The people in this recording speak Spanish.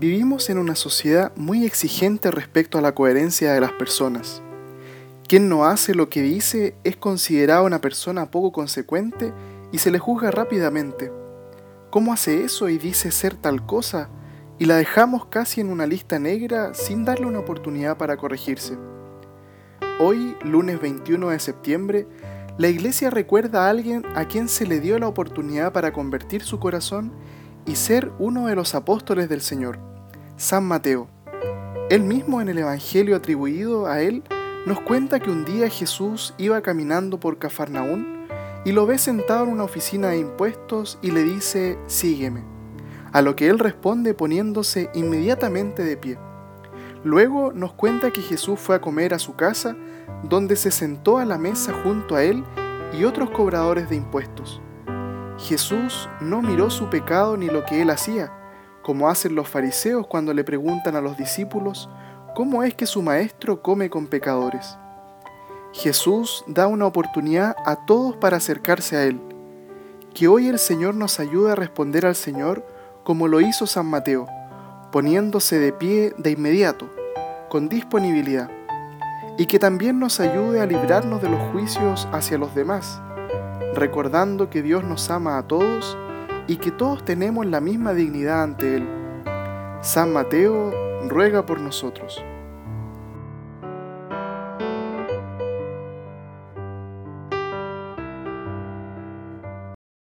Vivimos en una sociedad muy exigente respecto a la coherencia de las personas. Quien no hace lo que dice es considerado una persona poco consecuente y se le juzga rápidamente. ¿Cómo hace eso y dice ser tal cosa? Y la dejamos casi en una lista negra sin darle una oportunidad para corregirse. Hoy, lunes 21 de septiembre, la iglesia recuerda a alguien a quien se le dio la oportunidad para convertir su corazón y ser uno de los apóstoles del Señor, San Mateo. Él mismo en el Evangelio atribuido a él nos cuenta que un día Jesús iba caminando por Cafarnaún y lo ve sentado en una oficina de impuestos y le dice, sígueme, a lo que él responde poniéndose inmediatamente de pie. Luego nos cuenta que Jesús fue a comer a su casa, donde se sentó a la mesa junto a él y otros cobradores de impuestos. Jesús no miró su pecado ni lo que él hacía, como hacen los fariseos cuando le preguntan a los discípulos cómo es que su maestro come con pecadores. Jesús da una oportunidad a todos para acercarse a Él. Que hoy el Señor nos ayude a responder al Señor como lo hizo San Mateo, poniéndose de pie de inmediato, con disponibilidad. Y que también nos ayude a librarnos de los juicios hacia los demás recordando que Dios nos ama a todos y que todos tenemos la misma dignidad ante Él. San Mateo ruega por nosotros.